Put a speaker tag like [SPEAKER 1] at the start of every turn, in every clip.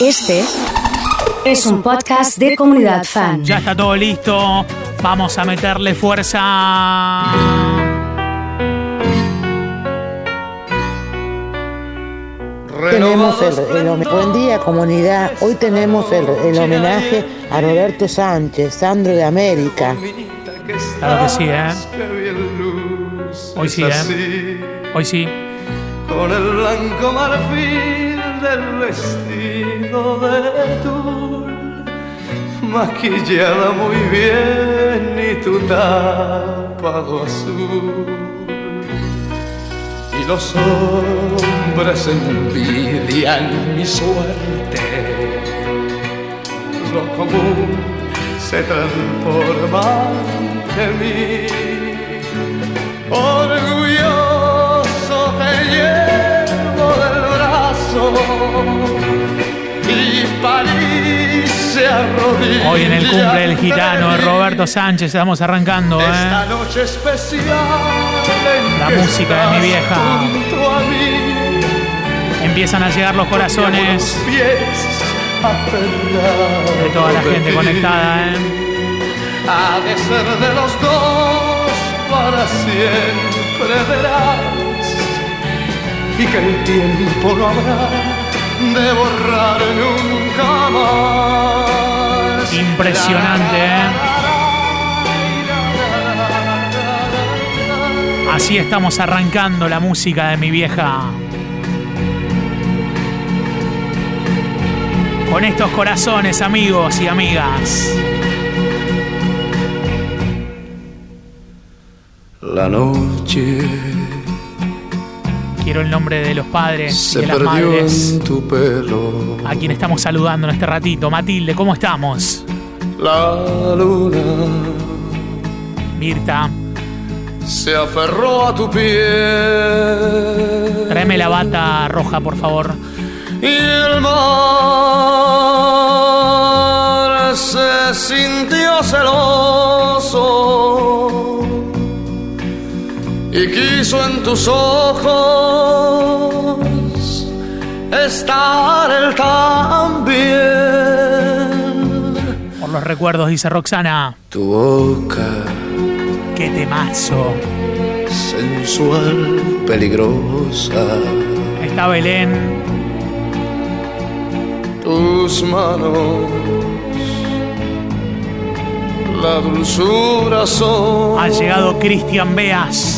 [SPEAKER 1] Este es un podcast de comunidad fan.
[SPEAKER 2] Ya está todo listo. Vamos a meterle fuerza.
[SPEAKER 3] Tenemos el, el home- buen día comunidad. Hoy tenemos el, el homenaje a Roberto Sánchez, Sandro de América.
[SPEAKER 2] Claro que sí, ¿eh? Hoy sí, ¿eh?
[SPEAKER 4] ¿eh?
[SPEAKER 2] Hoy sí.
[SPEAKER 4] Con el blanco marfil del vestido de tul, maquillada muy bien y tu tapado azul. Y los hombres envidian mi suerte, lo común se transforma en mí.
[SPEAKER 2] Hoy en el cumple del gitano Roberto Sánchez estamos arrancando,
[SPEAKER 4] Esta
[SPEAKER 2] ¿eh?
[SPEAKER 4] noche especial
[SPEAKER 2] La música de mi vieja. Empiezan a llegar los corazones de toda la gente conectada, ¿eh?
[SPEAKER 4] Ha de ser de los dos para siempre verás y que el tiempo no habrá de borrar nunca más.
[SPEAKER 2] Impresionante, ¿eh? Así estamos arrancando la música de mi vieja. Con estos corazones, amigos y amigas.
[SPEAKER 4] La noche
[SPEAKER 2] Quiero el nombre de los padres y
[SPEAKER 4] se
[SPEAKER 2] de las
[SPEAKER 4] perdió
[SPEAKER 2] madres
[SPEAKER 4] en tu pelo.
[SPEAKER 2] a quien estamos saludando en este ratito. Matilde, ¿cómo estamos?
[SPEAKER 4] La luna
[SPEAKER 2] Mirta,
[SPEAKER 4] se aferró a tu piel.
[SPEAKER 2] tráeme la bata roja, por favor.
[SPEAKER 4] Y el mar se sintió celoso y quiso en tus ojos estar él también.
[SPEAKER 2] Por los recuerdos, dice Roxana.
[SPEAKER 4] Tu boca
[SPEAKER 2] ¡Qué temazo!
[SPEAKER 4] sensual, peligrosa.
[SPEAKER 2] Está Belén.
[SPEAKER 4] tus manos. La dulzura son
[SPEAKER 2] Ha llegado Cristian Beas.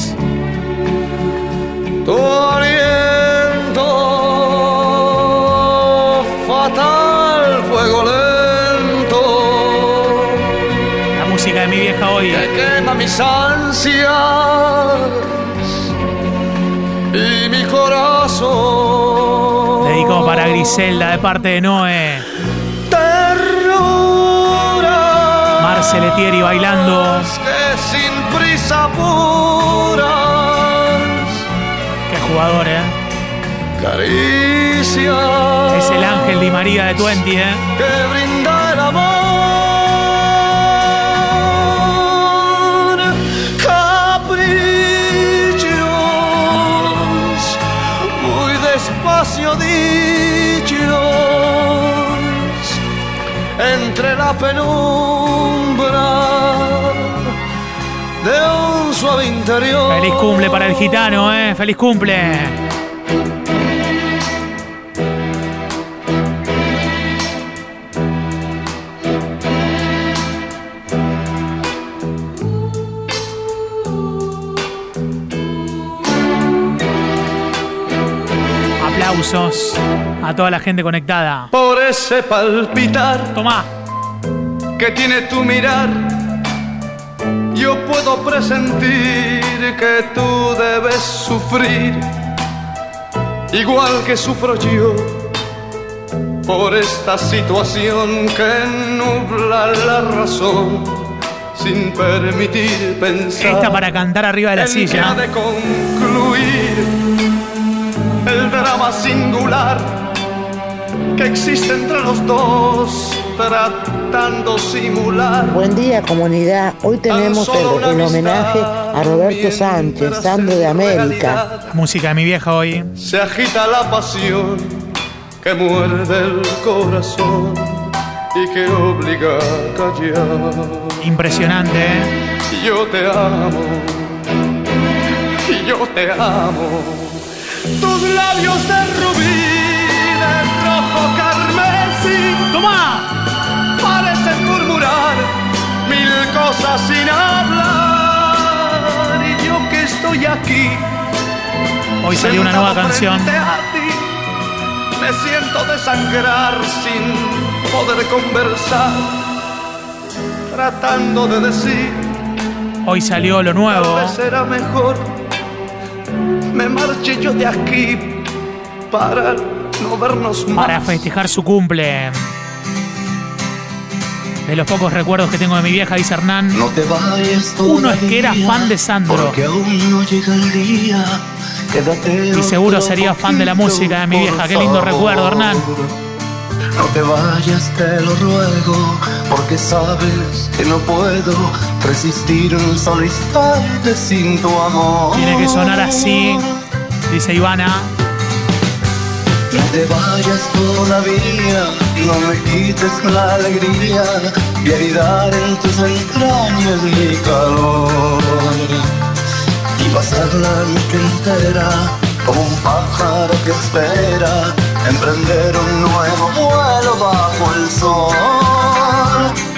[SPEAKER 4] Tu aliento, fatal fuego lento
[SPEAKER 2] La música de mi vieja hoy.
[SPEAKER 4] que quema mis ansias y mi corazón.
[SPEAKER 2] Dedicado para Griselda de parte de Noé.
[SPEAKER 4] Ternura.
[SPEAKER 2] Marceletieri bailando.
[SPEAKER 4] que sin prisa puras
[SPEAKER 2] Qué jugador, ¿eh?
[SPEAKER 4] caricia
[SPEAKER 2] Es el ángel Di María de Twenty, ¿eh?
[SPEAKER 4] que brinda el amor caprichos muy despacio dichos entre la penumbra
[SPEAKER 2] cumple para el gitano, ¿eh? Feliz cumple. Aplausos a toda la gente conectada.
[SPEAKER 4] Por ese palpitar
[SPEAKER 2] Tomá.
[SPEAKER 4] que tiene tu mirar, yo puedo presentir que tú debes sufrir, igual que sufro yo, por esta situación que nubla la razón, sin permitir pensar.
[SPEAKER 2] Esta para cantar arriba de la silla.
[SPEAKER 4] de concluir el drama singular que existe entre los dos, tratando simular.
[SPEAKER 3] Buen día comunidad. Hoy tenemos el, el homenaje a Roberto Sánchez, Sandro de América.
[SPEAKER 4] realidad
[SPEAKER 2] Música de mi vieja hoy.
[SPEAKER 4] Se agita la pasión que muerde el corazón y que obliga a callar.
[SPEAKER 2] Impresionante, ¿eh?
[SPEAKER 4] Yo te amo, y yo te amo. Tus labios de rubí, rojo carmesí,
[SPEAKER 2] ¡Toma!
[SPEAKER 4] parecen murmurar mil cosas sin hablar. Y yo que estoy aquí,
[SPEAKER 2] Hoy salió una nueva canción.
[SPEAKER 4] ti, me siento desangrar sin poder conversar, tratando de decir.
[SPEAKER 2] Hoy salió lo nuevo.
[SPEAKER 4] Tal vez será mejor me marche yo de aquí para no vernos más.
[SPEAKER 2] para festejar su cumple. De los pocos recuerdos que tengo de mi vieja, dice Hernán.
[SPEAKER 5] No te vayas
[SPEAKER 2] Uno es que era fan de Sandro.
[SPEAKER 5] Porque aún no llega el día. Quédate
[SPEAKER 2] Y seguro sería fan de la música de mi vieja. Qué lindo
[SPEAKER 5] favor.
[SPEAKER 2] recuerdo, Hernán.
[SPEAKER 5] No te vayas, te lo ruego, porque sabes que no puedo resistir un solo instante sin tu amor.
[SPEAKER 2] Tiene que sonar así, dice Ivana.
[SPEAKER 5] Te vayas todavía, no me quites la alegría y aridar en tus entrañas mi calor. Y pasar la noche entera como un pájaro que espera emprender un nuevo vuelo bajo el sol.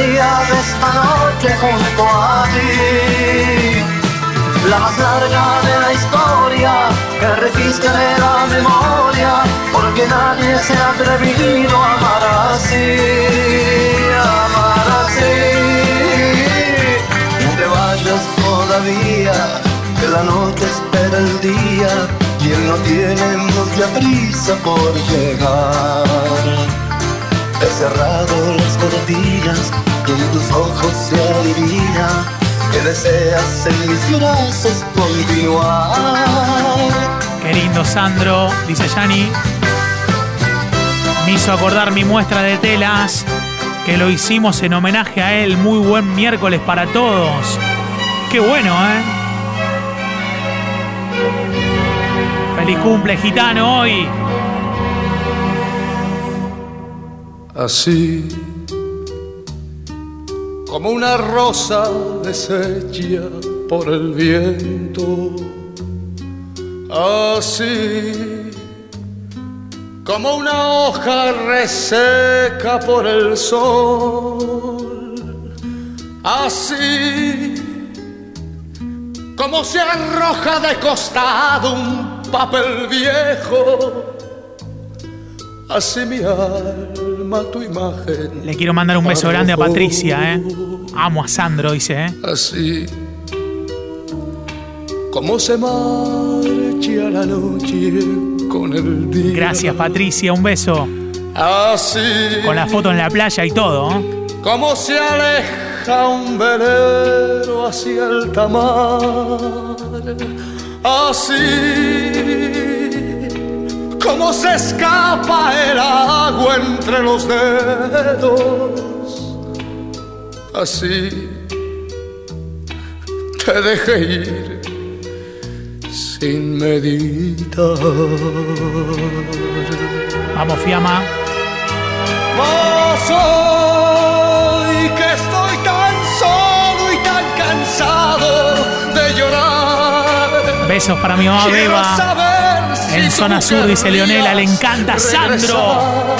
[SPEAKER 5] Haría de esta noche junto a ti. La más larga de la historia que resiste la memoria, porque nadie se ha atrevido a amar así, amar así. No te vayas todavía, que la noche espera el día y él no tiene mucha prisa por llegar. Cerrado las cortinas y en tus ojos se adivina que deseas en mis brazos continuar.
[SPEAKER 2] Qué lindo Sandro, dice Yani. Me hizo acordar mi muestra de telas, que lo hicimos en homenaje a él. Muy buen miércoles para todos. Qué bueno, ¿eh? Feliz cumple, gitano, hoy.
[SPEAKER 4] Así como una rosa deshecha por el viento, así como una hoja reseca por el sol, así como se arroja de costado un papel viejo. Así mi alma, tu imagen.
[SPEAKER 2] Le quiero mandar un beso grande a Patricia, ¿eh? Amo a Sandro, dice, ¿eh?
[SPEAKER 4] Así como se marcha la noche con el día.
[SPEAKER 2] Gracias, Patricia, un beso.
[SPEAKER 4] Así
[SPEAKER 2] Con la foto en la playa y todo, ¿eh?
[SPEAKER 4] como se aleja un velero hacia el tamar. Así como se escapa el agua entre los dedos. Así te dejé ir sin meditar.
[SPEAKER 2] Vamos, Fiamma.
[SPEAKER 4] Mas hoy que estoy tan solo y tan cansado de llorar.
[SPEAKER 2] Besos para mi mamá Beba. En zona sur, dice Leonela, le encanta Sandro.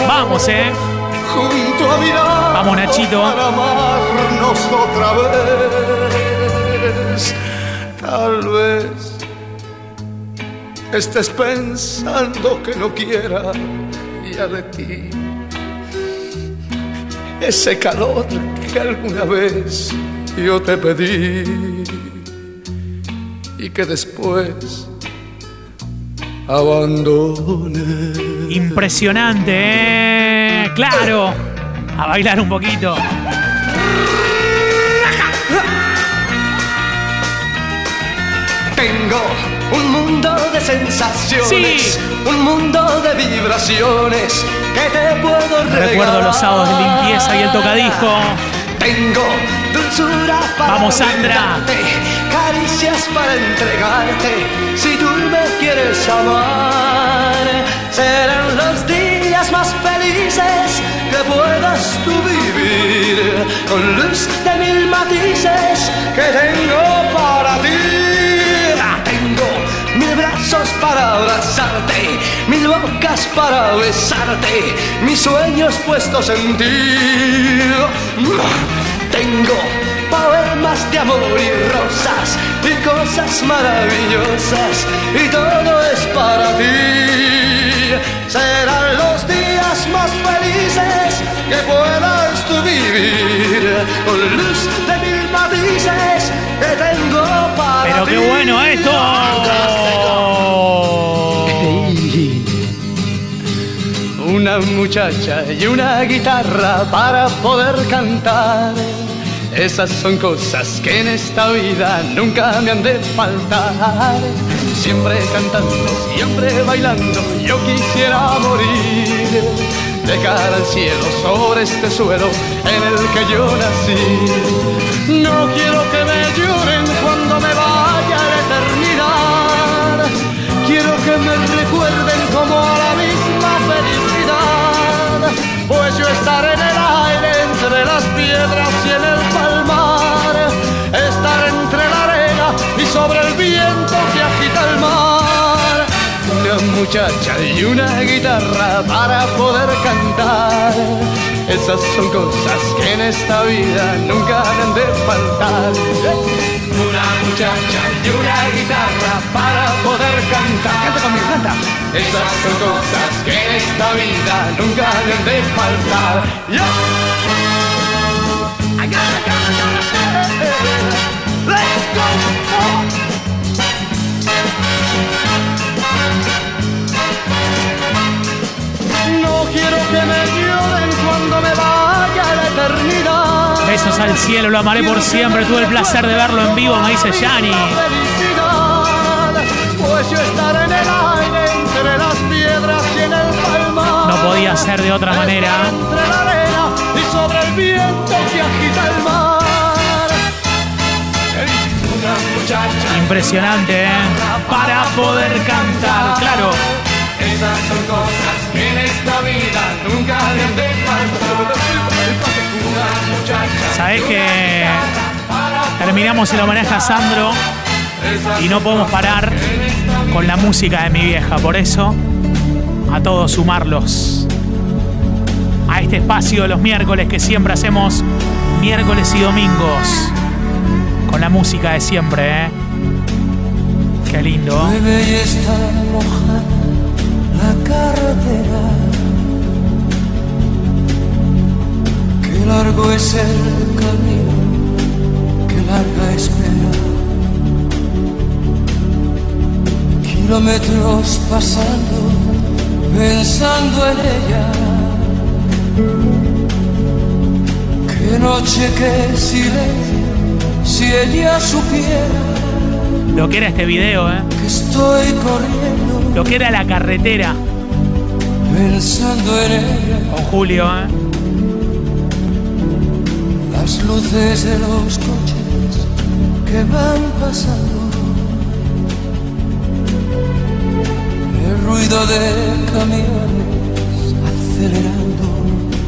[SPEAKER 2] Vamos, ¿eh?
[SPEAKER 4] Junto a
[SPEAKER 2] Vamos, Nachito.
[SPEAKER 4] Para amarnos otra vez. Tal vez estés pensando que no quiera ya de ti ese calor que alguna vez yo te pedí y que después abandoné.
[SPEAKER 2] Impresionante, ¿eh? Claro. A bailar un poquito.
[SPEAKER 4] Tengo un mundo de sensaciones,
[SPEAKER 2] Sí.
[SPEAKER 4] un mundo de vibraciones que te puedo regalar.
[SPEAKER 2] Recuerdo los sábados de limpieza y el tocadisco.
[SPEAKER 4] Tengo dulzura para
[SPEAKER 2] Vamos, Sandra.
[SPEAKER 4] caricias para entregarte. Si tú me quieres amar, serán los días más felices que puedas tú vivir con luz de mil matices que tengo para ti. Tengo mil brazos para abrazarte, mil bocas para besarte, mis sueños puestos en ti. Tengo poemas de amor y rosas y cosas maravillosas y todo es para ti. Serán los días más felices que puedas tú vivir con luz de mil matices que tengo para
[SPEAKER 2] Pero
[SPEAKER 4] ti.
[SPEAKER 2] qué bueno esto.
[SPEAKER 4] Una muchacha y una guitarra para poder cantar. Esas son cosas que en esta vida nunca me han de faltar. Siempre cantando, siempre bailando, yo quisiera morir. De cara al cielo sobre este suelo en el que yo nací. No quiero que me lloren cuando me vaya a la eternidad. Quiero que me recuerden como a la misma felicidad. Pues yo estaré en el aire entre las piedras y en el palmar. Estar entre la arena y sobre el viento que agita el mar. Una muchacha y una guitarra para poder cantar. Esas son cosas que en esta vida nunca deben de faltar. Una muchacha y una guitarra para poder cantar. Canta conmigo, canta. Esas son cosas que en esta vida nunca deben de faltar. No quiero que me lloren cuando me vaya la eternidad.
[SPEAKER 2] Besos al cielo, lo amaré por siempre. Tuve el placer de verlo en vivo, me dice.
[SPEAKER 4] Felicidad, Pues yo estaré en el aire entre las piedras y en el palmar.
[SPEAKER 2] No podía ser de otra manera.
[SPEAKER 4] Estaré Entre la arena y sobre el viento que agita el mar. Una muchacha
[SPEAKER 2] Impresionante, ¿eh? Para poder cantar, claro.
[SPEAKER 4] Esas son cosas que esta vida nunca
[SPEAKER 2] Sabés que terminamos el homenaje a Sandro y no podemos parar con la música de mi vieja. Por eso, a todos sumarlos a este espacio de los miércoles que siempre hacemos miércoles y domingos con la música de siempre, ¿eh? Qué lindo.
[SPEAKER 6] Llueve y está mojada la carretera. Largo es el camino, qué larga espera. Kilómetros pasando, pensando en ella. Qué noche, qué silencio, si ella supiera
[SPEAKER 2] Lo que era este video, ¿eh?
[SPEAKER 6] que estoy corriendo.
[SPEAKER 2] Lo que era la carretera
[SPEAKER 6] Pensando en ella,
[SPEAKER 2] con Julio, ¿eh?
[SPEAKER 6] Las luces de los coches que van pasando, el ruido de camiones acelerando.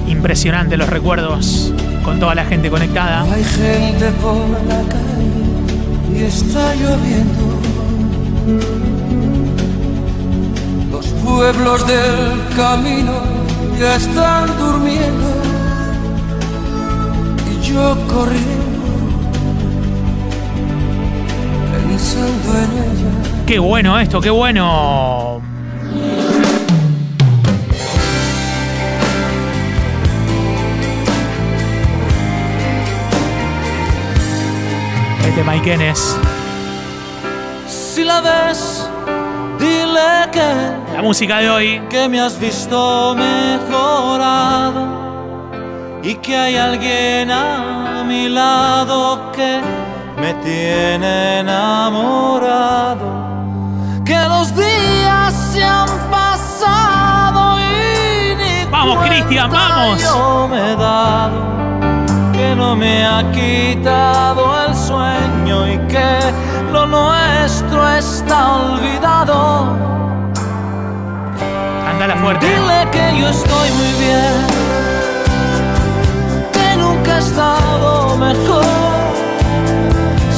[SPEAKER 2] Impresionante los recuerdos con toda la gente conectada.
[SPEAKER 6] Hay gente por la calle y está lloviendo. Los pueblos del camino ya están durmiendo yo corriendo pensando en ella.
[SPEAKER 2] Qué bueno esto, qué bueno. Este Maikenes.
[SPEAKER 6] Si la ves, dile que
[SPEAKER 2] La música de hoy.
[SPEAKER 6] que me has visto mejorado y que hay alguien a mi lado que me tiene enamorado. Que los días se han pasado y ni
[SPEAKER 2] Vamos, Cristian, vamos.
[SPEAKER 6] Yo me he dado que
[SPEAKER 7] que no me ha quitado el sueño y que lo nuestro está olvidado.
[SPEAKER 2] Ándala fuerte.
[SPEAKER 7] Dile que yo estoy muy bien, mejor.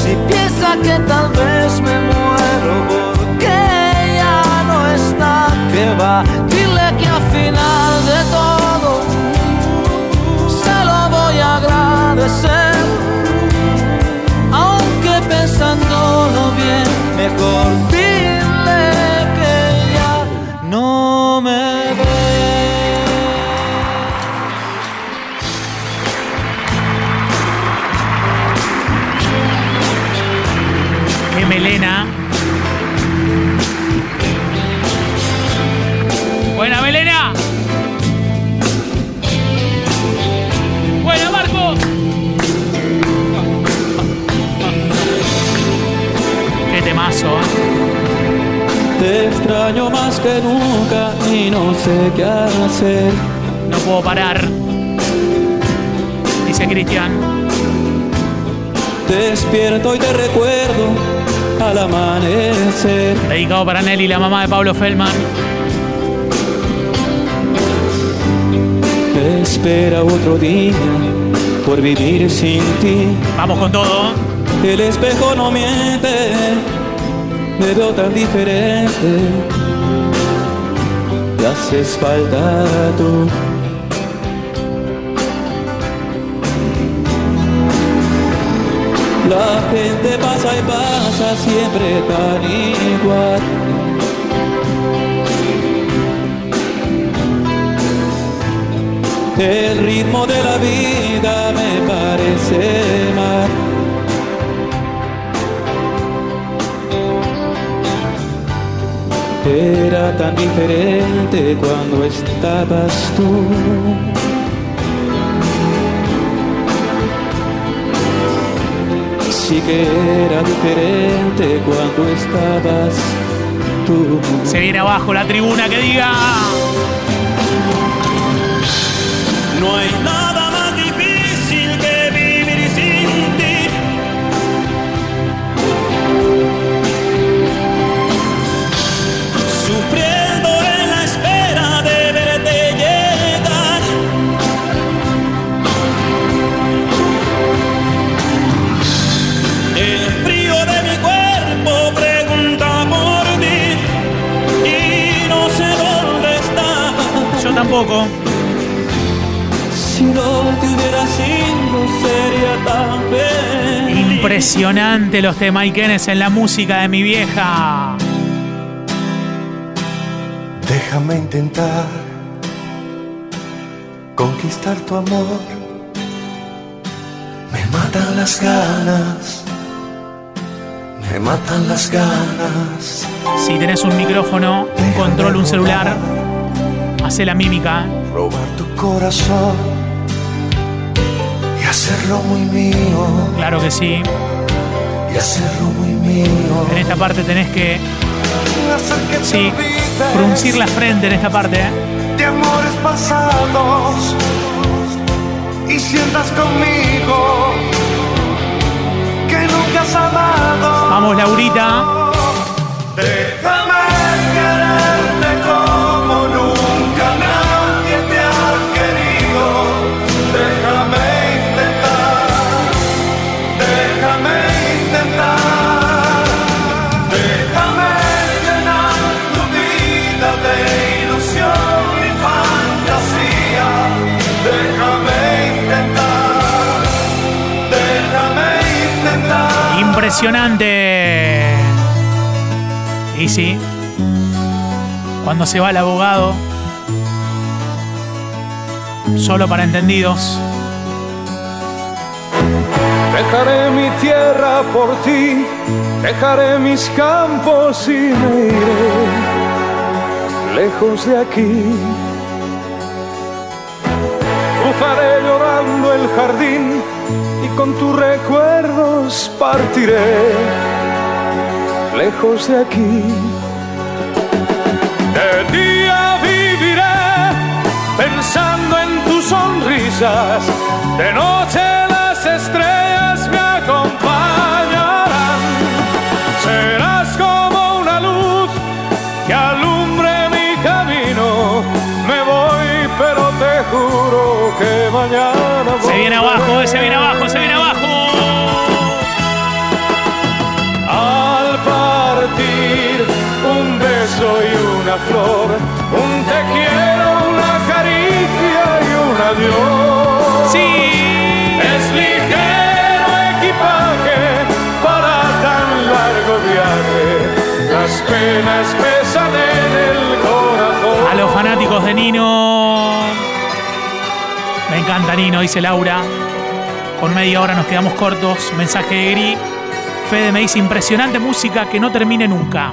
[SPEAKER 7] Si piensa que tal vez me muero porque ya no está, que va. Dile que al final de todo se lo voy a agradecer. Aunque pensándolo bien, mejor Te extraño más que nunca y no sé qué hacer.
[SPEAKER 2] No puedo parar. Dice Cristian.
[SPEAKER 7] Despierto y te recuerdo al amanecer.
[SPEAKER 2] Dedicado para Nelly, la mamá de Pablo Feldman.
[SPEAKER 7] Espera otro día por vivir sin ti.
[SPEAKER 2] Vamos con todo.
[SPEAKER 7] El espejo no miente, me veo tan diferente. Te haces falta tú. La gente pasa y pasa siempre tan igual. El ritmo de la vida me parece mal. Era tan diferente cuando estabas tú. Sí que era diferente cuando estabas tú.
[SPEAKER 2] Se viene abajo la tribuna que diga.
[SPEAKER 7] No hay nada El frío de mi cuerpo pregunta por ti y no sé dónde estás.
[SPEAKER 2] Yo tampoco.
[SPEAKER 7] Si no te hubiera sido, sería tan feliz.
[SPEAKER 2] Impresionante los temaiquenes en la música de mi vieja.
[SPEAKER 8] Déjame intentar conquistar tu amor. Me matan las ganas, me matan las ganas.
[SPEAKER 2] Si tenés un micrófono, un control, un celular, hace la mímica.
[SPEAKER 8] Robar tu corazón y hacerlo muy mío,
[SPEAKER 2] Claro que sí.
[SPEAKER 8] y hacerlo muy mío.
[SPEAKER 2] En esta parte tenés que, sí, fruncir la frente en esta parte. ¿eh?
[SPEAKER 8] de amores pasados y sientas conmigo que nunca has amado.
[SPEAKER 2] Vamos, Laurita.
[SPEAKER 8] Déjame quererte como nunca nadie te ha querido. Déjame intentar, déjame intentar. Déjame llenar tu vida de ilusión y fantasía. Déjame intentar, déjame intentar.
[SPEAKER 2] Impresionante. Y sí, cuando se va el abogado, solo para entendidos.
[SPEAKER 9] Dejaré mi tierra por ti, dejaré mis campos y me iré lejos de aquí. Cruzaré llorando el jardín y con tus recuerdos partiré lejos de aquí. De día viviré pensando en tus sonrisas, de noche una flor, un te quiero, una caricia y un adiós.
[SPEAKER 2] Sí.
[SPEAKER 9] Es ligero equipaje para tan largo viaje. Las penas pesan en el corazón.
[SPEAKER 2] A los fanáticos de Nino. Me encanta Nino, dice Laura. Con media hora nos quedamos cortos. Mensaje de Gri. Fede me dice impresionante música que no termine nunca.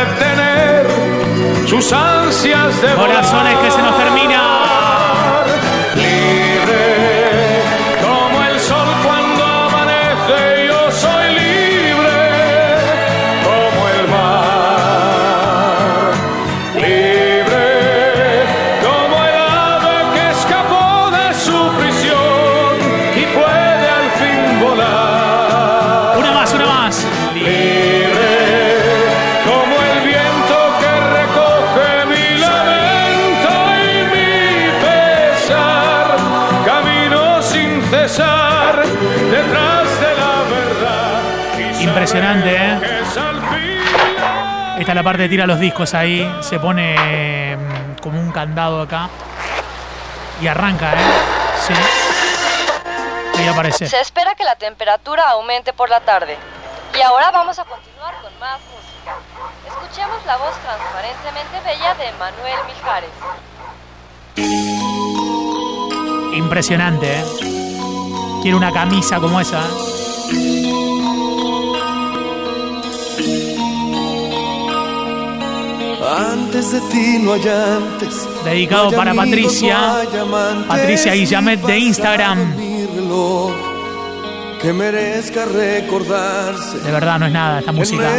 [SPEAKER 9] sus ansias de
[SPEAKER 2] Corazones que se nos termina.
[SPEAKER 9] La-
[SPEAKER 2] Esta es la parte de tira los discos ahí. Se pone mm, como un candado acá. Y arranca, ¿eh? Sí. Ahí aparece.
[SPEAKER 10] Se espera que la temperatura aumente por la tarde. Y ahora vamos a continuar con más música. Escuchemos la voz transparentemente bella de Manuel Mijares.
[SPEAKER 2] Impresionante, ¿eh? Quiero una camisa como esa.
[SPEAKER 6] Antes de ti no hay antes.
[SPEAKER 2] Dedicado
[SPEAKER 6] no hay
[SPEAKER 2] para
[SPEAKER 6] amigos,
[SPEAKER 2] Patricia.
[SPEAKER 6] no hay amantes,
[SPEAKER 2] Patricia Guillamet de Instagram.
[SPEAKER 6] reloj que merezca recordarse.
[SPEAKER 2] De verdad no es nada esta música.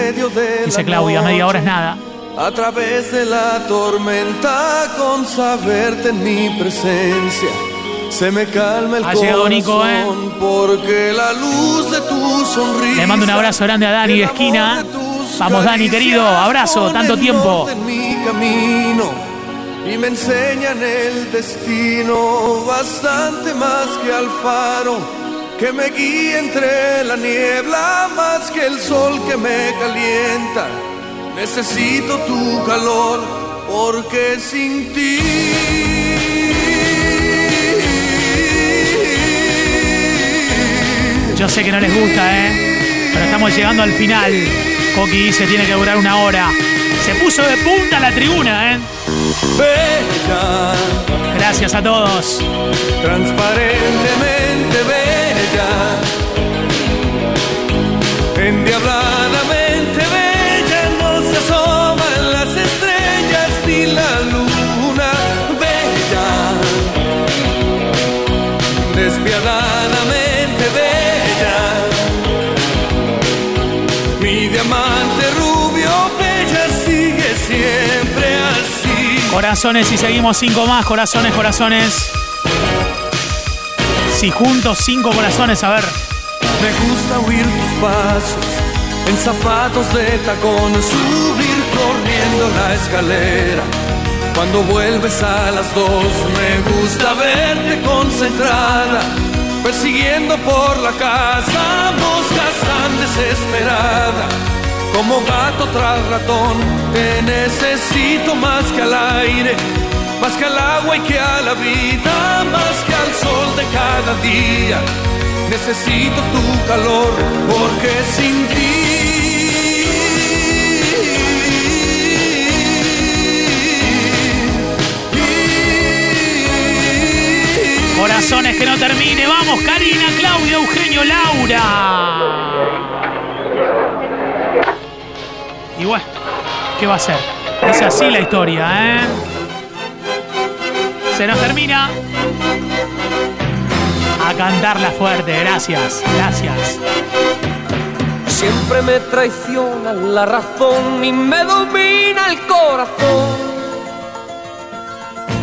[SPEAKER 2] Dice
[SPEAKER 6] la
[SPEAKER 2] Claudia, media hora es
[SPEAKER 6] noche.
[SPEAKER 2] nada.
[SPEAKER 6] A través de la tormenta, con saberte en mi presencia, se me calma el
[SPEAKER 2] Ha
[SPEAKER 6] corazón.
[SPEAKER 2] llegado Nico, ¿eh?
[SPEAKER 6] Porque la luz de tu sonrisa.
[SPEAKER 2] Le mando un abrazo grande a Dani de esquina. Vamos, Dani, querido. Abrazo, tanto tiempo.
[SPEAKER 6] En mi camino y me enseñan el destino bastante más que al faro que me guía entre la niebla más que el sol que me calienta. Necesito tu calor porque sin ti
[SPEAKER 2] Yo sé que no les gusta, ¿eh? Pero estamos llegando al final. Coqui dice tiene que durar una hora. Se puso de punta la tribuna, ¿eh?
[SPEAKER 6] bella.
[SPEAKER 2] Gracias a todos.
[SPEAKER 6] transparentemente bella, endiabladamente mi diamante rubio bella sigue siempre así.
[SPEAKER 2] Corazones y seguimos cinco más. Corazones, corazones. Si juntos cinco corazones, a ver.
[SPEAKER 6] Me gusta oír tus pasos en zapatos de tacón, subir corriendo la escalera. Cuando vuelves a las dos, me gusta verte concentrada, persiguiendo por la casa moscas tan desesperada. Como gato tras ratón, te necesito más que al aire, más que al agua y que a la vida, más que al sol de cada día. Necesito tu calor porque sin ti.
[SPEAKER 2] Corazones que no termine. Vamos, Karina, Claudia, Eugenio, Laura. Y bueno, ¿qué va a ser? Es así la historia, ¿eh? Se nos termina. A cantarla fuerte, gracias, gracias.
[SPEAKER 11] Siempre me traiciona la razón y me domina el corazón.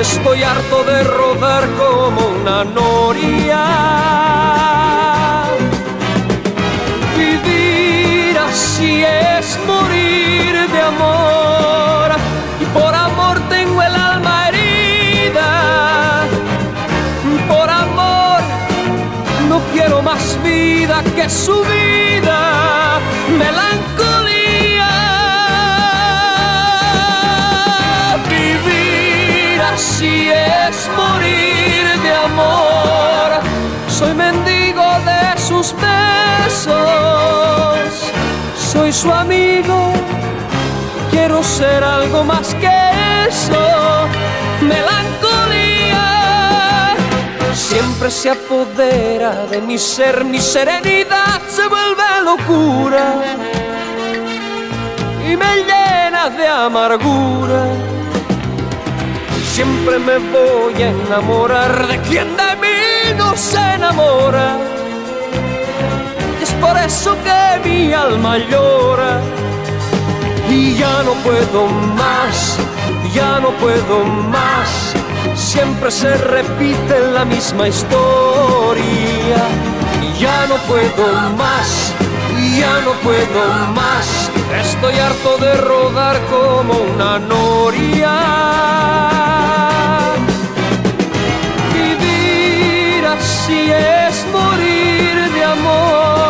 [SPEAKER 11] Estoy harto de rodar como una noria. Vivir así es morir de amor. Y por amor tengo el alma herida. Por amor no quiero más vida que su vida. Su amigo. Quiero ser algo más que eso. Melancolía. Siempre se apodera de mi ser, mi serenidad se vuelve locura y me llena de amargura. Siempre me voy a enamorar de quien de mí no se enamora. Por eso que mi alma llora. Y ya no puedo más, ya no puedo más. Siempre se repite la misma historia. Ya no puedo más, ya no puedo más. Estoy harto de rodar como una noria. Vivir así es morir de amor.